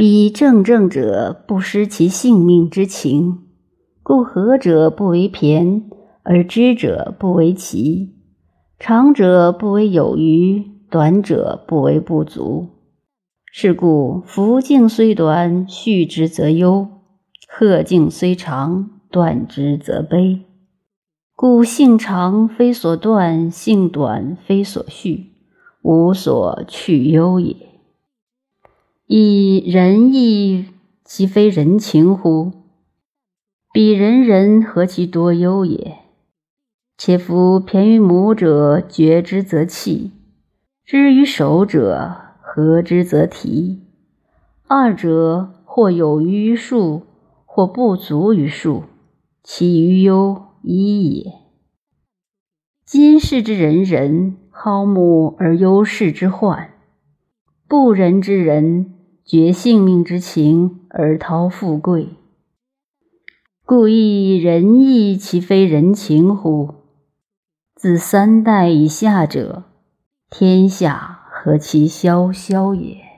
彼正正者，不失其性命之情。故和者不为骈，而知者不为奇；长者不为有余，短者不为不足。是故福境虽短，续之则忧；壑境虽长，断之则悲。故性长非所断，性短非所续，无所去忧也。以仁义，其非人情乎？彼人人何其多忧也！且夫偏于母者，觉之则弃；知于守者，合之则提。二者，或有余于数，或不足于数，其余忧一也。今世之人人，好母而忧世之患；不仁之人，绝性命之情而逃富贵。故亦仁义，其非人情乎？自三代以下者，天下何其萧萧也！